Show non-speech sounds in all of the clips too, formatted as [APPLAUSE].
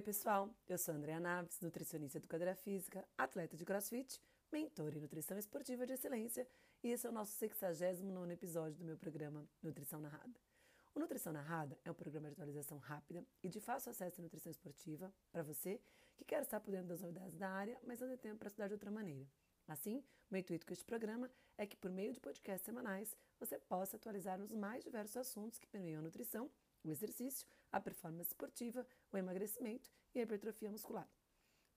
Oi, pessoal. Eu sou Andréa Naves, nutricionista educadora física, atleta de crossfit, mentor em nutrição esportiva de excelência, e esse é o nosso 69 episódio do meu programa Nutrição Narrada. O Nutrição Narrada é um programa de atualização rápida e de fácil acesso à nutrição esportiva para você que quer estar por dentro das novidades da área, mas não tem tempo para estudar de outra maneira. Assim, o meu intuito com este programa é que, por meio de podcasts semanais, você possa atualizar os mais diversos assuntos que permeiam a nutrição o exercício, a performance esportiva, o emagrecimento e a hipertrofia muscular.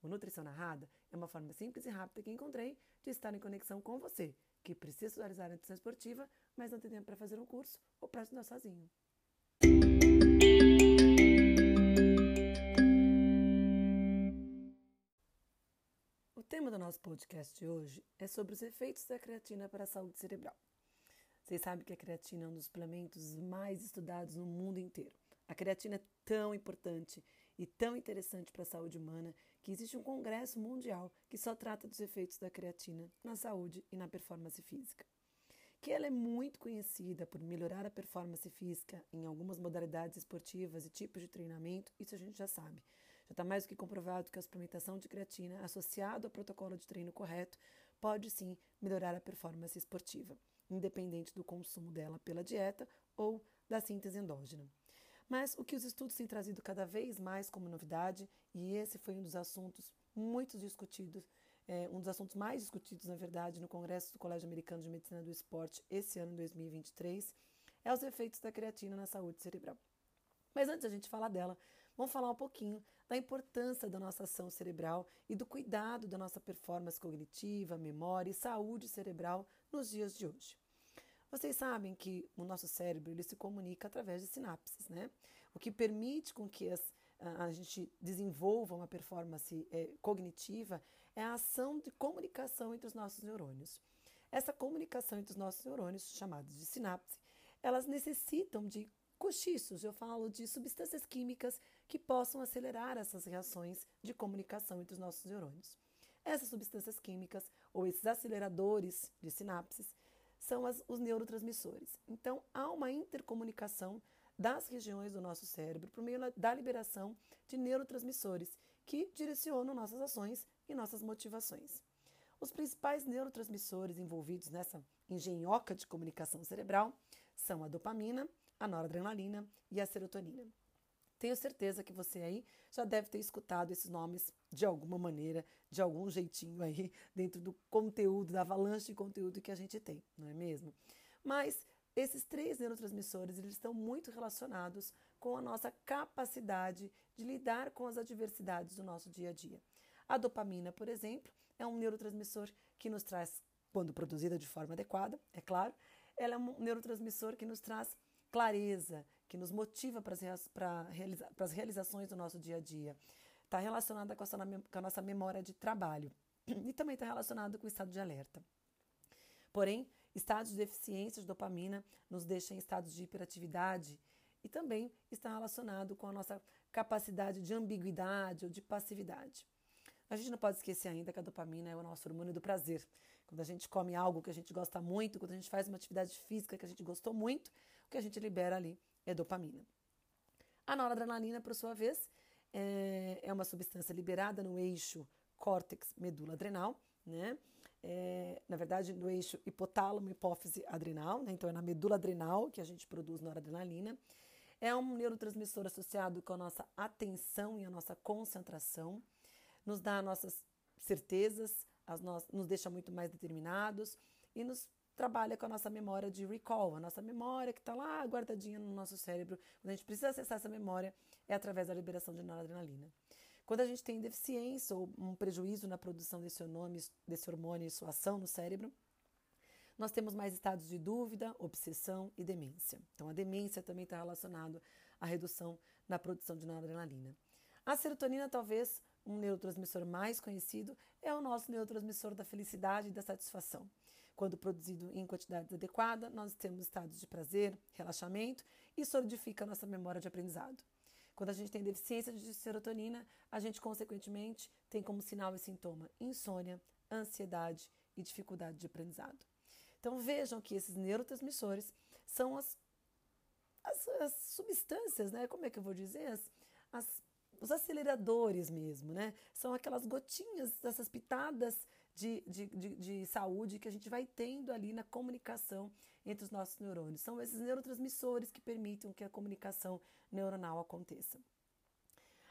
O Nutrição Narrada é uma forma simples e rápida que encontrei de estar em conexão com você, que precisa realizar a nutrição esportiva, mas não tem tempo para fazer um curso ou para estudar sozinho. O tema do nosso podcast de hoje é sobre os efeitos da creatina para a saúde cerebral. Vocês sabem que a creatina é um dos suplementos mais estudados no mundo inteiro. A creatina é tão importante e tão interessante para a saúde humana que existe um congresso mundial que só trata dos efeitos da creatina na saúde e na performance física. Que ela é muito conhecida por melhorar a performance física em algumas modalidades esportivas e tipos de treinamento, isso a gente já sabe. Já está mais do que comprovado que a suplementação de creatina associado ao protocolo de treino correto pode sim melhorar a performance esportiva independente do consumo dela pela dieta ou da síntese endógena. Mas o que os estudos têm trazido cada vez mais como novidade, e esse foi um dos assuntos muito discutidos, é, um dos assuntos mais discutidos, na verdade, no Congresso do Colégio Americano de Medicina do Esporte esse ano, 2023, é os efeitos da creatina na saúde cerebral. Mas antes de a gente falar dela, vamos falar um pouquinho da importância da nossa ação cerebral e do cuidado da nossa performance cognitiva, memória e saúde cerebral nos dias de hoje. Vocês sabem que o nosso cérebro ele se comunica através de sinapses, né? O que permite com que as, a, gente desenvolva uma performance é, cognitiva é a ação de comunicação entre os nossos neurônios. Essa comunicação entre os nossos neurônios, chamados de sinapse, elas necessitam de cochichos, eu falo de substâncias químicas que possam acelerar essas reações de comunicação entre os nossos neurônios. Essas substâncias químicas, ou esses aceleradores de sinapses, são as, os neurotransmissores. Então, há uma intercomunicação das regiões do nosso cérebro por meio da liberação de neurotransmissores que direcionam nossas ações e nossas motivações. Os principais neurotransmissores envolvidos nessa engenhoca de comunicação cerebral são a dopamina, a noradrenalina e a serotonina. Tenho certeza que você aí já deve ter escutado esses nomes de alguma maneira, de algum jeitinho aí, [LAUGHS] dentro do conteúdo, da avalanche de conteúdo que a gente tem, não é mesmo? Mas esses três neurotransmissores eles estão muito relacionados com a nossa capacidade de lidar com as adversidades do nosso dia a dia. A dopamina, por exemplo, é um neurotransmissor que nos traz, quando produzida de forma adequada, é claro, ela é um neurotransmissor que nos traz clareza, que nos motiva para as, realiza, as realizações do nosso dia a dia. Está relacionada com, com a nossa memória de trabalho e também está relacionado com o estado de alerta. Porém, estados de deficiência de dopamina nos deixam em estados de hiperatividade e também está relacionado com a nossa capacidade de ambiguidade ou de passividade. A gente não pode esquecer ainda que a dopamina é o nosso hormônio do prazer. Quando a gente come algo que a gente gosta muito, quando a gente faz uma atividade física que a gente gostou muito, o que a gente libera ali é dopamina. A noradrenalina, por sua vez, é, é uma substância liberada no eixo córtex medula adrenal, né? É, na verdade, no eixo hipotálamo, hipófise adrenal, né? então é na medula adrenal que a gente produz noradrenalina. É um neurotransmissor associado com a nossa atenção e a nossa concentração, nos dá nossas certezas, as no... nos deixa muito mais determinados e nos trabalha com a nossa memória de recall, a nossa memória que está lá guardadinha no nosso cérebro. Quando a gente precisa acessar essa memória, é através da liberação de noradrenalina. Quando a gente tem deficiência ou um prejuízo na produção desse hormônio, desse hormônio e sua ação no cérebro, nós temos mais estados de dúvida, obsessão e demência. Então, a demência também está relacionada à redução na produção de noradrenalina. A serotonina, talvez um neurotransmissor mais conhecido, é o nosso neurotransmissor da felicidade e da satisfação. Quando produzido em quantidades adequadas, nós temos estados de prazer, relaxamento e solidifica nossa memória de aprendizado. Quando a gente tem deficiência de serotonina, a gente, consequentemente, tem como sinal e sintoma insônia, ansiedade e dificuldade de aprendizado. Então vejam que esses neurotransmissores são as, as, as substâncias, né? Como é que eu vou dizer? As, as os aceleradores mesmo, né? São aquelas gotinhas, essas pitadas de, de, de, de, saúde que a gente vai tendo ali na comunicação entre os nossos neurônios. São esses neurotransmissores que permitem que a comunicação neuronal aconteça.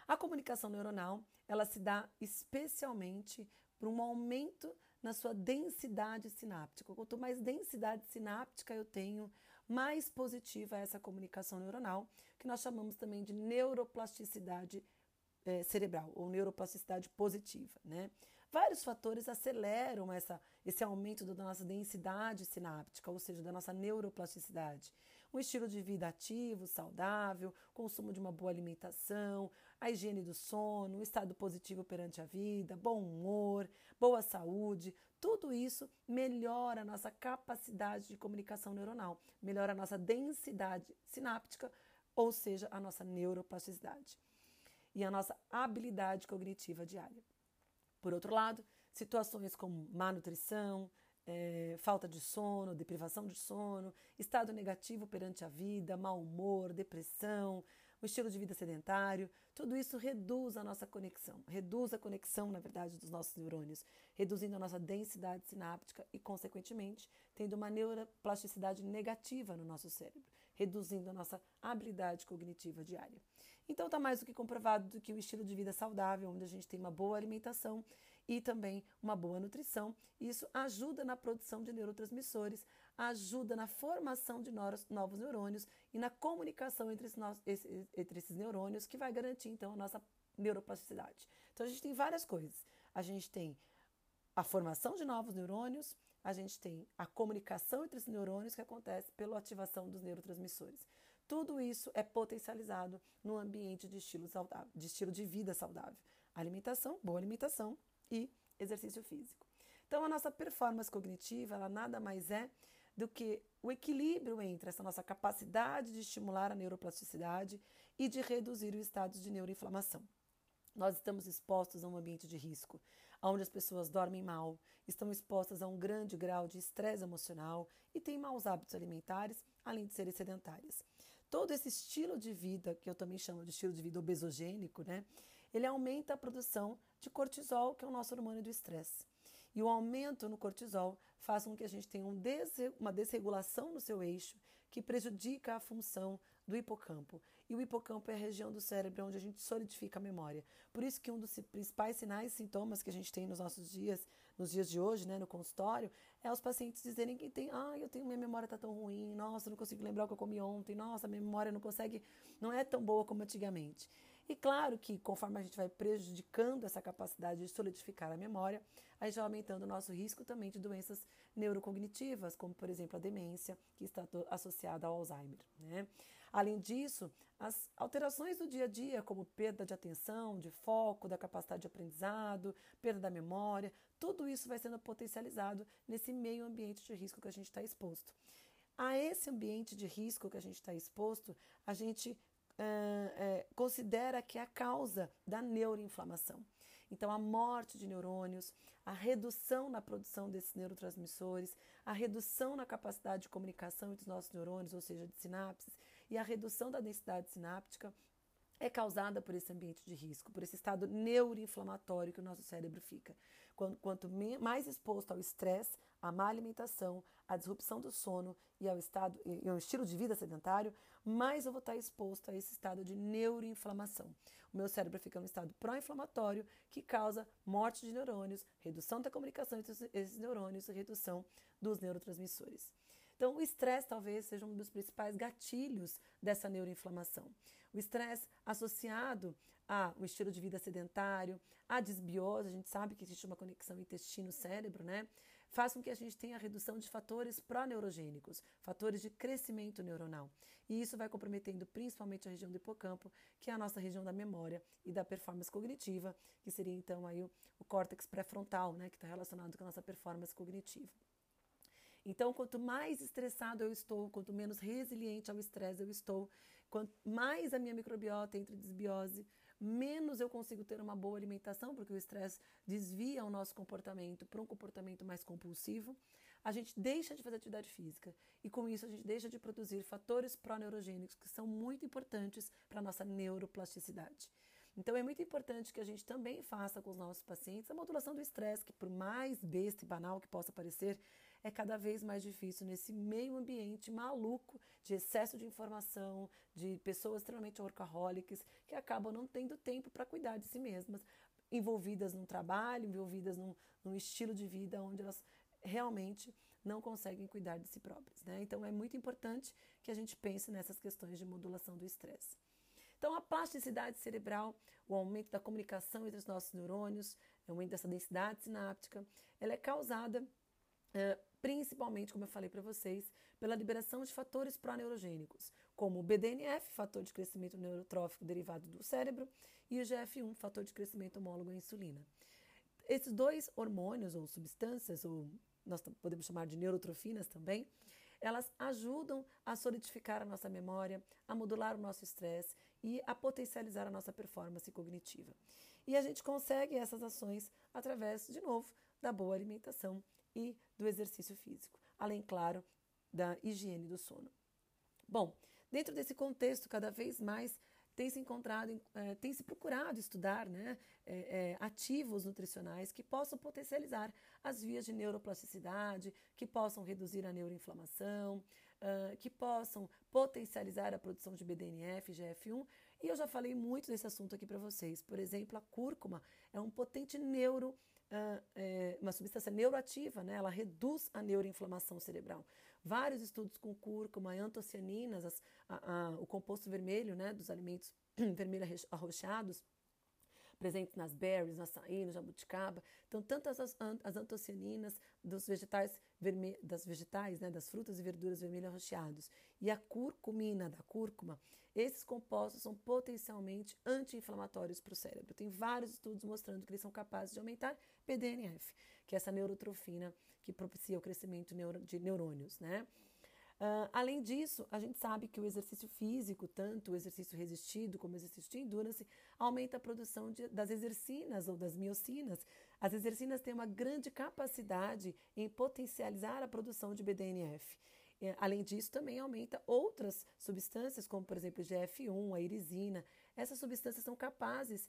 A comunicação neuronal, ela se dá especialmente por um aumento na sua densidade sináptica. Quanto mais densidade sináptica eu tenho, mais positiva é essa comunicação neuronal, que nós chamamos também de neuroplasticidade é, cerebral ou neuroplasticidade positiva. Né? Vários fatores aceleram essa, esse aumento da nossa densidade sináptica, ou seja, da nossa neuroplasticidade. Um estilo de vida ativo, saudável, consumo de uma boa alimentação, a higiene do sono, um estado positivo perante a vida, bom humor, boa saúde, tudo isso melhora a nossa capacidade de comunicação neuronal, melhora a nossa densidade sináptica, ou seja, a nossa neuroplasticidade e a nossa habilidade cognitiva diária. Por outro lado, situações como má nutrição, é, falta de sono, deprivação de sono, estado negativo perante a vida, mau humor, depressão, o estilo de vida sedentário, tudo isso reduz a nossa conexão, reduz a conexão, na verdade, dos nossos neurônios, reduzindo a nossa densidade sináptica e, consequentemente, tendo uma neuroplasticidade negativa no nosso cérebro, reduzindo a nossa habilidade cognitiva diária. Então, está mais do que comprovado que o estilo de vida saudável, onde a gente tem uma boa alimentação e também uma boa nutrição, isso ajuda na produção de neurotransmissores, ajuda na formação de novos neurônios e na comunicação entre, esses, entre esses neurônios, que vai garantir, então, a nossa neuroplasticidade. Então, a gente tem várias coisas. A gente tem a formação de novos neurônios, a gente tem a comunicação entre os neurônios que acontece pela ativação dos neurotransmissores. Tudo isso é potencializado no ambiente de estilo saudável, de estilo de vida saudável. Alimentação, boa alimentação e exercício físico. Então a nossa performance cognitiva, ela nada mais é do que o equilíbrio entre essa nossa capacidade de estimular a neuroplasticidade e de reduzir o estado de neuroinflamação. Nós estamos expostos a um ambiente de risco, onde as pessoas dormem mal, estão expostas a um grande grau de estresse emocional e têm maus hábitos alimentares, além de serem sedentárias. Todo esse estilo de vida, que eu também chamo de estilo de vida obesogênico, né, ele aumenta a produção de cortisol, que é o nosso hormônio do estresse. E o aumento no cortisol faz com que a gente tenha um uma desregulação no seu eixo que prejudica a função do hipocampo. E o hipocampo é a região do cérebro onde a gente solidifica a memória. Por isso que um dos principais sinais e sintomas que a gente tem nos nossos dias, nos dias de hoje, né, no consultório, é os pacientes dizerem que tem, ah, eu tenho minha memória tá tão ruim, nossa, não consigo lembrar o que eu comi ontem, nossa, minha memória não consegue, não é tão boa como antigamente. E claro que conforme a gente vai prejudicando essa capacidade de solidificar a memória, a gente vai aumentando o nosso risco também de doenças neurocognitivas, como por exemplo a demência, que está associada ao Alzheimer. Né? Além disso, as alterações do dia a dia, como perda de atenção, de foco, da capacidade de aprendizado, perda da memória, tudo isso vai sendo potencializado nesse meio ambiente de risco que a gente está exposto. A esse ambiente de risco que a gente está exposto, a gente é, considera que é a causa da neuroinflamação. Então, a morte de neurônios, a redução na produção desses neurotransmissores, a redução na capacidade de comunicação entre os nossos neurônios, ou seja, de sinapses, e a redução da densidade sináptica é causada por esse ambiente de risco, por esse estado neuroinflamatório que o nosso cérebro fica. Quanto, mais exposto ao estresse, à má alimentação, à disrupção do sono e ao estado e ao estilo de vida sedentário, mais eu vou estar exposto a esse estado de neuroinflamação. O meu cérebro fica no estado pró-inflamatório que causa morte de neurônios, redução da comunicação entre esses neurônios e redução dos neurotransmissores. Então, o estresse talvez seja um dos principais gatilhos dessa neuroinflamação. O estresse associado ao estilo de vida sedentário, à desbiose, a gente sabe que existe uma conexão intestino-cérebro, né? Faz com que a gente tenha a redução de fatores pró-neurogênicos, fatores de crescimento neuronal. E isso vai comprometendo principalmente a região do hipocampo, que é a nossa região da memória e da performance cognitiva, que seria então aí o, o córtex pré-frontal, né? Que está relacionado com a nossa performance cognitiva. Então, quanto mais estressado eu estou, quanto menos resiliente ao estresse eu estou, quanto mais a minha microbiota entra em desbiose, menos eu consigo ter uma boa alimentação, porque o estresse desvia o nosso comportamento para um comportamento mais compulsivo. A gente deixa de fazer atividade física e com isso a gente deixa de produzir fatores pró-neurogênicos que são muito importantes para a nossa neuroplasticidade. Então é muito importante que a gente também faça com os nossos pacientes a modulação do estresse, que por mais besta e banal que possa parecer, é cada vez mais difícil nesse meio ambiente maluco de excesso de informação, de pessoas extremamente workaholics que acabam não tendo tempo para cuidar de si mesmas, envolvidas num trabalho, envolvidas num, num estilo de vida onde elas realmente não conseguem cuidar de si próprias. Né? Então é muito importante que a gente pense nessas questões de modulação do estresse. Então, a plasticidade cerebral, o aumento da comunicação entre os nossos neurônios, o aumento dessa densidade sináptica, ela é causada uh, principalmente, como eu falei para vocês, pela liberação de fatores proneurogênicos, como o BDNF, fator de crescimento neurotrófico derivado do cérebro, e o GF1, fator de crescimento homólogo à insulina. Esses dois hormônios ou substâncias, ou nós podemos chamar de neurotrofinas também, elas ajudam a solidificar a nossa memória, a modular o nosso estresse e a potencializar a nossa performance cognitiva. E a gente consegue essas ações através, de novo, da boa alimentação e do exercício físico, além, claro, da higiene do sono. Bom, dentro desse contexto, cada vez mais tem se encontrado, é, tem se procurado estudar né, é, é, ativos nutricionais que possam potencializar as vias de neuroplasticidade, que possam reduzir a neuroinflamação, uh, que possam potencializar a produção de BDNF, GF1. E eu já falei muito desse assunto aqui para vocês. Por exemplo, a cúrcuma é um potente neuro é, uma substância neuroativa, né? ela reduz a neuroinflamação cerebral. Vários estudos com cúrcuma, antocianinas, as, a, a, o composto vermelho né, dos alimentos [CLEARS THROAT] vermelhos arroxados, presentes nas berries, no açaí, no jabuticaba. Então, tantas as, as antocianinas dos vegetais verme, das vegetais, né, das frutas e verduras vermelhas rocheados e a curcumina da cúrcuma, esses compostos são potencialmente anti-inflamatórios para o cérebro. Tem vários estudos mostrando que eles são capazes de aumentar PDNF, que é essa neurotrofina que propicia o crescimento de neurônios, né? Uh, além disso, a gente sabe que o exercício físico, tanto o exercício resistido como o exercício de endurance, aumenta a produção de, das exercinas ou das miocinas. As exercinas têm uma grande capacidade em potencializar a produção de BDNF. Além disso, também aumenta outras substâncias, como por exemplo GF1, a irisina. Essas substâncias são capazes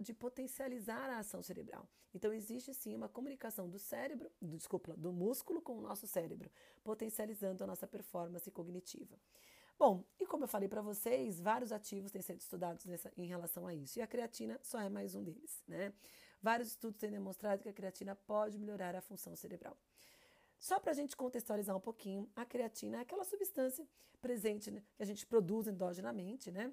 de potencializar a ação cerebral. Então, existe sim uma comunicação do cérebro, do, desculpa, do músculo com o nosso cérebro, potencializando a nossa performance cognitiva. Bom, e como eu falei para vocês, vários ativos têm sido estudados nessa, em relação a isso, e a creatina só é mais um deles. Né? Vários estudos têm demonstrado que a creatina pode melhorar a função cerebral. Só para a gente contextualizar um pouquinho, a creatina é aquela substância presente, né, que a gente produz endogenamente, né?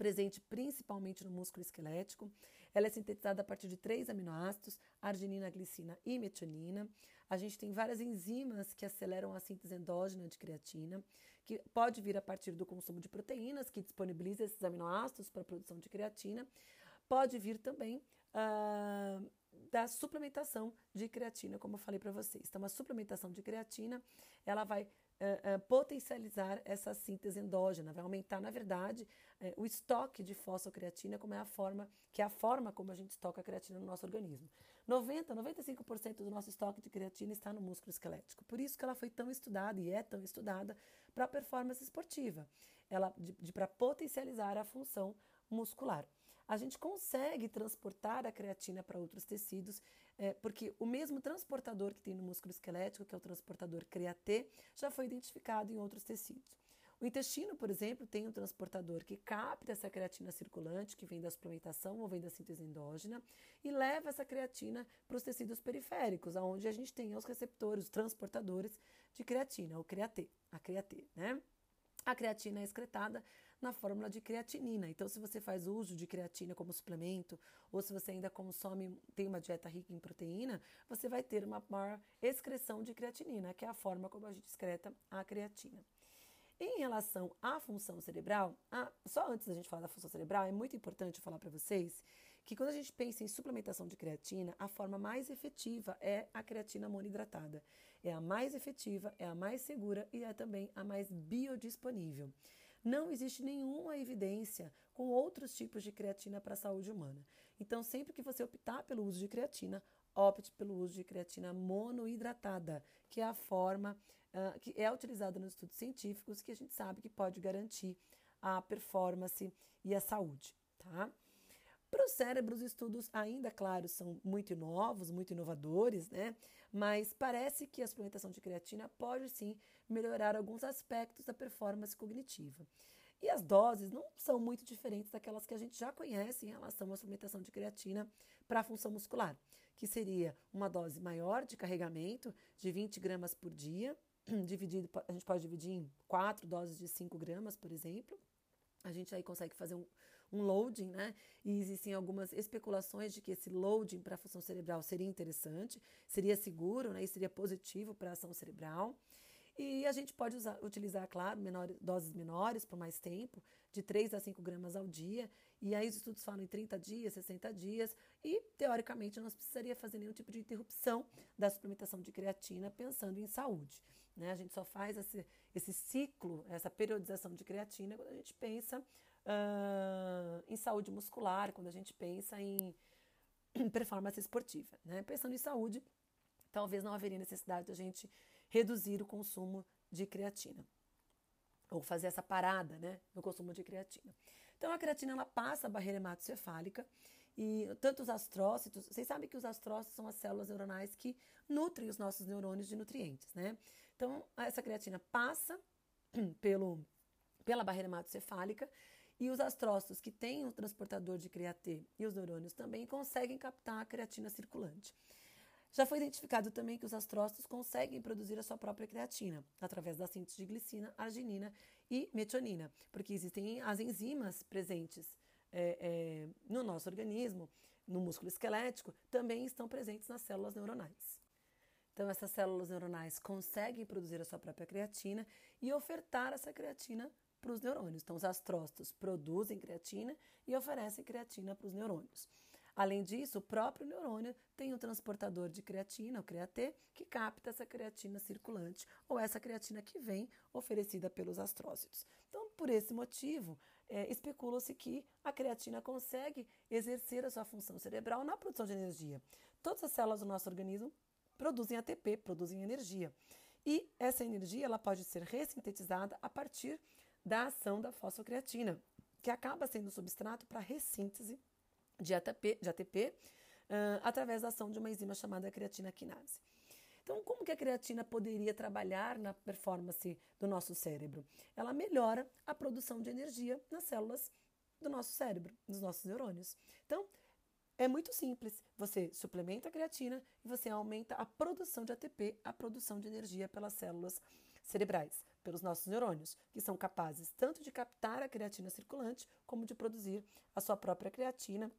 Presente principalmente no músculo esquelético. Ela é sintetizada a partir de três aminoácidos, arginina, glicina e metionina. A gente tem várias enzimas que aceleram a síntese endógena de creatina, que pode vir a partir do consumo de proteínas, que disponibiliza esses aminoácidos para a produção de creatina. Pode vir também uh, da suplementação de creatina, como eu falei para vocês. Então, a suplementação de creatina, ela vai uh, uh, potencializar essa síntese endógena, vai aumentar, na verdade, uh, o estoque de fosfocreatina, como é a forma, que é a forma como a gente estoca a creatina no nosso organismo. 90, 95% do nosso estoque de creatina está no músculo esquelético. Por isso que ela foi tão estudada e é tão estudada para a performance esportiva, ela para potencializar a função muscular a gente consegue transportar a creatina para outros tecidos, é, porque o mesmo transportador que tem no músculo esquelético, que é o transportador CREAT, já foi identificado em outros tecidos. O intestino, por exemplo, tem um transportador que capta essa creatina circulante, que vem da suplementação ou vem da síntese endógena, e leva essa creatina para os tecidos periféricos, onde a gente tem os receptores, os transportadores de creatina, o CREAT, a CREAT, né? A creatina é excretada na fórmula de creatinina. Então, se você faz uso de creatina como suplemento, ou se você ainda consome, tem uma dieta rica em proteína, você vai ter uma maior excreção de creatinina, que é a forma como a gente excreta a creatina. Em relação à função cerebral, a, só antes da gente falar da função cerebral, é muito importante falar para vocês que quando a gente pensa em suplementação de creatina, a forma mais efetiva é a creatina monoidratada. É a mais efetiva, é a mais segura e é também a mais biodisponível. Não existe nenhuma evidência com outros tipos de creatina para a saúde humana. Então, sempre que você optar pelo uso de creatina, opte pelo uso de creatina monoidratada, que é a forma uh, que é utilizada nos estudos científicos que a gente sabe que pode garantir a performance e a saúde, tá? Para o cérebro, os estudos ainda, claro, são muito novos, muito inovadores, né? Mas parece que a suplementação de creatina pode sim melhorar alguns aspectos da performance cognitiva. E as doses não são muito diferentes daquelas que a gente já conhece em relação à suplementação de creatina para a função muscular, que seria uma dose maior de carregamento, de 20 gramas por dia, [CLEARS THROAT] dividido, a gente pode dividir em quatro doses de 5 gramas, por exemplo. A gente aí consegue fazer um, um loading, né? E existem algumas especulações de que esse loading para a função cerebral seria interessante, seria seguro, né? E seria positivo para a ação cerebral. E a gente pode usar, utilizar, claro, menor, doses menores por mais tempo, de 3 a 5 gramas ao dia. E aí os estudos falam em 30 dias, 60 dias. E, teoricamente, não precisaria fazer nenhum tipo de interrupção da suplementação de creatina pensando em saúde. Né? A gente só faz esse, esse ciclo, essa periodização de creatina quando a gente pensa uh, em saúde muscular, quando a gente pensa em performance esportiva. Né? Pensando em saúde, talvez não haveria necessidade de a gente reduzir o consumo de creatina ou fazer essa parada né, no consumo de creatina. Então, a creatina ela passa a barreira hematocefálica e tanto os astrócitos, vocês sabem que os astrócitos são as células neuronais que nutrem os nossos neurônios de nutrientes, né? Então, essa creatina passa [CLEARS THROAT] pelo, pela barreira hematocefálica e os astrócitos que têm um transportador de creatê e os neurônios também conseguem captar a creatina circulante. Já foi identificado também que os astrócitos conseguem produzir a sua própria creatina através da síntese de glicina, arginina e metionina, porque existem as enzimas presentes é, é, no nosso organismo, no músculo esquelético, também estão presentes nas células neuronais. Então, essas células neuronais conseguem produzir a sua própria creatina e ofertar essa creatina para os neurônios. Então, os astrócitos produzem creatina e oferecem creatina para os neurônios. Além disso, o próprio neurônio tem um transportador de creatina, o creatê, que capta essa creatina circulante ou essa creatina que vem oferecida pelos astrócitos. Então, por esse motivo, é, especula-se que a creatina consegue exercer a sua função cerebral na produção de energia. Todas as células do nosso organismo produzem ATP, produzem energia. E essa energia ela pode ser ressintetizada a partir da ação da fosfocreatina, que acaba sendo substrato para ressíntese de ATP, de ATP uh, através da ação de uma enzima chamada creatina quinase. Então, como que a creatina poderia trabalhar na performance do nosso cérebro? Ela melhora a produção de energia nas células do nosso cérebro, dos nossos neurônios. Então, é muito simples. Você suplementa a creatina e você aumenta a produção de ATP, a produção de energia pelas células cerebrais, pelos nossos neurônios, que são capazes tanto de captar a creatina circulante como de produzir a sua própria creatina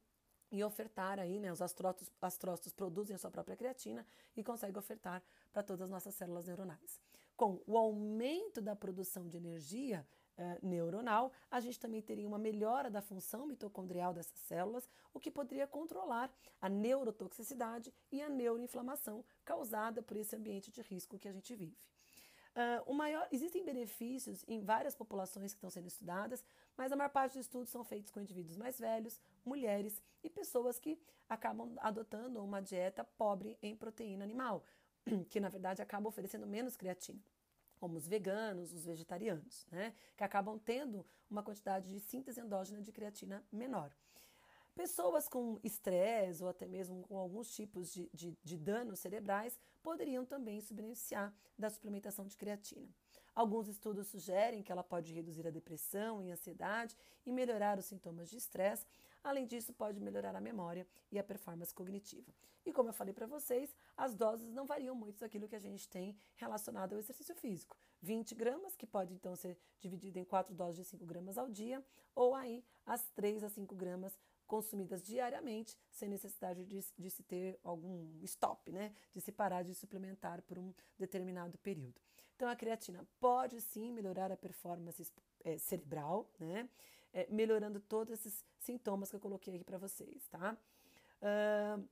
e ofertar aí, né, os astrócitos, astrócitos produzem a sua própria creatina e conseguem ofertar para todas as nossas células neuronais. Com o aumento da produção de energia eh, neuronal, a gente também teria uma melhora da função mitocondrial dessas células, o que poderia controlar a neurotoxicidade e a neuroinflamação causada por esse ambiente de risco que a gente vive. Uh, o maior, existem benefícios em várias populações que estão sendo estudadas, mas a maior parte dos estudos são feitos com indivíduos mais velhos, mulheres e pessoas que acabam adotando uma dieta pobre em proteína animal, [CLEARS THROAT] que na verdade acaba oferecendo menos creatina como os veganos, os vegetarianos, né, que acabam tendo uma quantidade de síntese endógena de creatina menor. Pessoas com estresse ou até mesmo com alguns tipos de, de, de danos cerebrais poderiam também se beneficiar da suplementação de creatina. Alguns estudos sugerem que ela pode reduzir a depressão e ansiedade e melhorar os sintomas de estresse. Além disso, pode melhorar a memória e a performance cognitiva. E como eu falei para vocês, as doses não variam muito daquilo que a gente tem relacionado ao exercício físico. 20 gramas, que pode então ser dividido em quatro doses de 5 gramas ao dia, ou aí as 3 a 5 gramas consumidas diariamente, sem necessidade de, de, se ter algum stop, né? De se parar de suplementar por um determinado período. Então, a creatina pode sim melhorar a performance é, cerebral, né? É, melhorando todos esses sintomas que eu coloquei aqui para vocês, tá? Uh,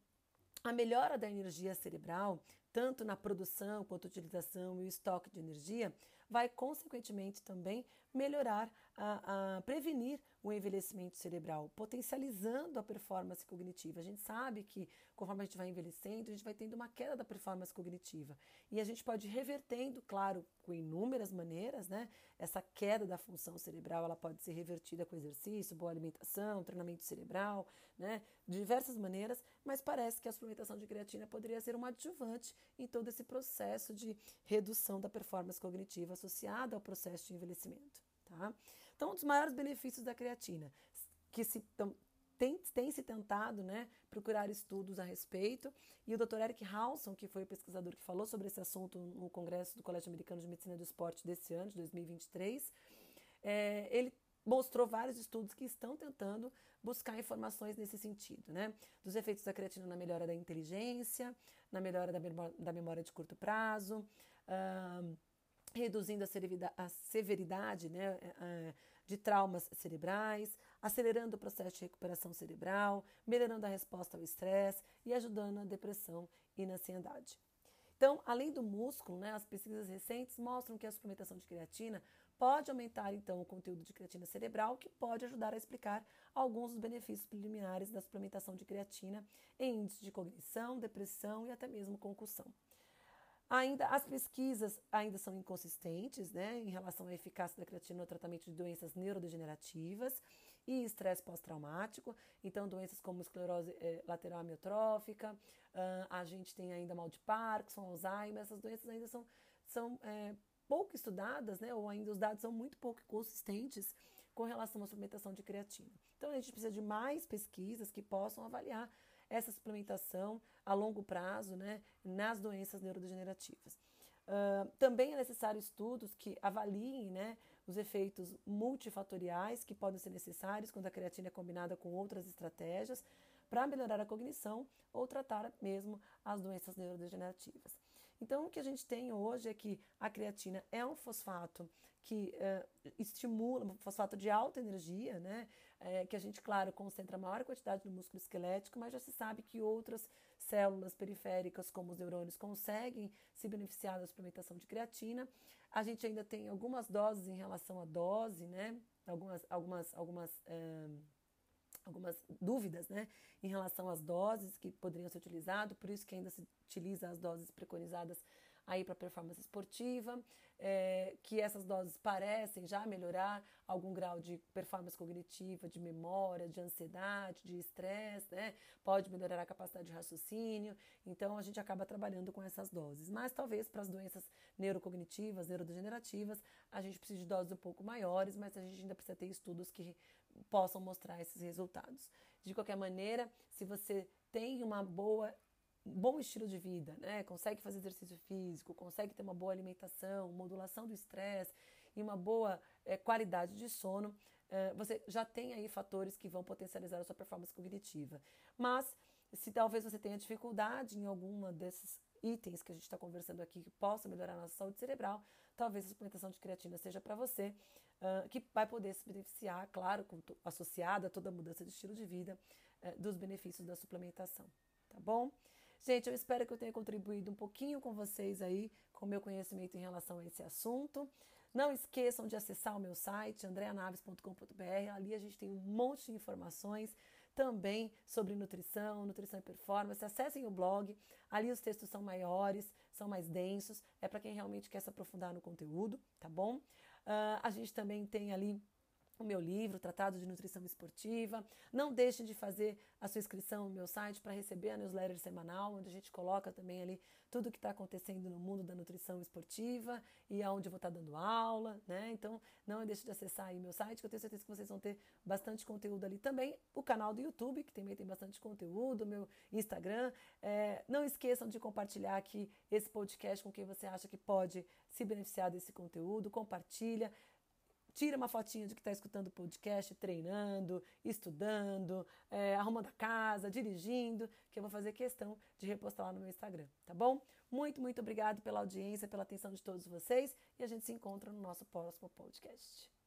a melhora da energia cerebral, tanto na produção quanto utilização e o estoque de energia, vai consequentemente também melhorar, a, a, prevenir o envelhecimento cerebral, potencializando a performance cognitiva. A gente sabe que conforme a gente vai envelhecendo, a gente vai tendo uma queda da performance cognitiva. E a gente pode ir revertendo, claro, com inúmeras maneiras, né? Essa queda da função cerebral, ela pode ser revertida com exercício, boa alimentação, treinamento cerebral, né? De diversas maneiras, mas parece que a suplementação de creatina poderia ser um adjuvante em todo esse processo de redução da performance cognitiva associada ao processo de envelhecimento. Tá? Então, um dos maiores benefícios da creatina, que se tem, tem, se tentado né, procurar estudos a respeito, e o Dr. Eric Halson, que foi o pesquisador que falou sobre esse assunto no Congresso do Colégio Americano de Medicina do Esporte desse ano, de 2023, é, ele mostrou vários estudos que estão tentando buscar informações nesse sentido, né? Dos efeitos da creatina na melhora da inteligência, na melhora da, memória, da memória de curto prazo, uh, reduzindo a severidade né, é, é, de traumas cerebrais, acelerando o processo de recuperação cerebral, melhorando a resposta ao estresse e ajudando a depressão e na ansiedade. Então, além do músculo, né, as pesquisas recentes mostram que a suplementação de creatina pode aumentar então o conteúdo de creatina cerebral, que pode ajudar a explicar alguns dos benefícios preliminares da suplementação de creatina em índice de cognição, depressão e até mesmo concussão. Ainda as pesquisas ainda são inconsistentes, né, em relação à eficácia da creatina no tratamento de doenças neurodegenerativas e estresse pós-traumático. Então, doenças como esclerose eh, lateral amiotrófica, uh, a gente tem ainda mal de Parkinson, Alzheimer, essas doenças ainda são, são é, pouco estudadas, né, ou ainda os dados são muito pouco consistentes com relação à suplementação de creatina. Então, a gente precisa de mais pesquisas que possam avaliar essa suplementação a longo prazo né, nas doenças neurodegenerativas. Uh, também é necessário estudos que avaliem né, os efeitos multifatoriais que podem ser necessários quando a creatina é combinada com outras estratégias para melhorar a cognição ou tratar mesmo as doenças neurodegenerativas. Então, o que a gente tem hoje é que a creatina é um fosfato que uh, estimula, um fosfato de alta energia, né? É, que a gente, claro, concentra a maior quantidade no músculo esquelético, mas já se sabe que outras células periféricas, como os neurônios, conseguem se beneficiar da suplementação de creatina. A gente ainda tem algumas doses em relação à dose, né? Algumas, algumas, algumas. Uh, algumas dúvidas né, em relação às doses que poderiam ser utilizadas, por isso que ainda se utiliza as doses preconizadas aí para performance esportiva, é, que essas doses parecem já melhorar algum grau de performance cognitiva, de memória, de ansiedade, de estresse, né? Pode melhorar a capacidade de raciocínio. Então a gente acaba trabalhando com essas doses. Mas talvez para as doenças neurocognitivas, neurodegenerativas, a gente precisa de doses um pouco maiores, mas a gente ainda precisa ter estudos que possam mostrar esses resultados. De qualquer maneira, se você tem uma boa bom estilo de vida, né? Consegue fazer exercício físico, consegue ter uma boa alimentação, modulação do estresse e uma boa é, qualidade de sono, é, você já tem aí fatores que vão potencializar a sua performance cognitiva. Mas se talvez você tenha dificuldade em alguma desses itens que a gente está conversando aqui que possa melhorar a nossa saúde cerebral, talvez a suplementação de creatina seja para você, uh, que vai poder se beneficiar, claro, associada a toda a mudança de estilo de vida, uh, dos benefícios da suplementação, tá bom? Gente, eu espero que eu tenha contribuído um pouquinho com vocês aí, com o meu conhecimento em relação a esse assunto. Não esqueçam de acessar o meu site, andreanaves.com.br. Ali a gente tem um monte de informações também sobre nutrição, nutrição e performance. Acessem o blog, ali os textos são maiores, são mais densos, é para quem realmente quer se aprofundar no conteúdo, tá bom? Uh, a gente também tem ali o meu livro, Tratado de Nutrição Esportiva. Não deixe de fazer a sua inscrição no meu site para receber a newsletter semanal, onde a gente coloca também ali tudo o que está acontecendo no mundo da nutrição esportiva e aonde eu vou estar tá dando aula, né? Então, não deixe de acessar aí meu site, que eu tenho certeza que vocês vão ter bastante conteúdo ali também. O canal do YouTube, que também tem bastante conteúdo, meu Instagram. É, não esqueçam de compartilhar aqui esse podcast com quem você acha que pode se beneficiar desse conteúdo. Compartilha. Tira uma fotinha de que está escutando o podcast, treinando, estudando, é, arrumando a casa, dirigindo, que eu vou fazer questão de repostar lá no meu Instagram, tá bom? Muito, muito obrigado pela audiência, pela atenção de todos vocês e a gente se encontra no nosso próximo podcast.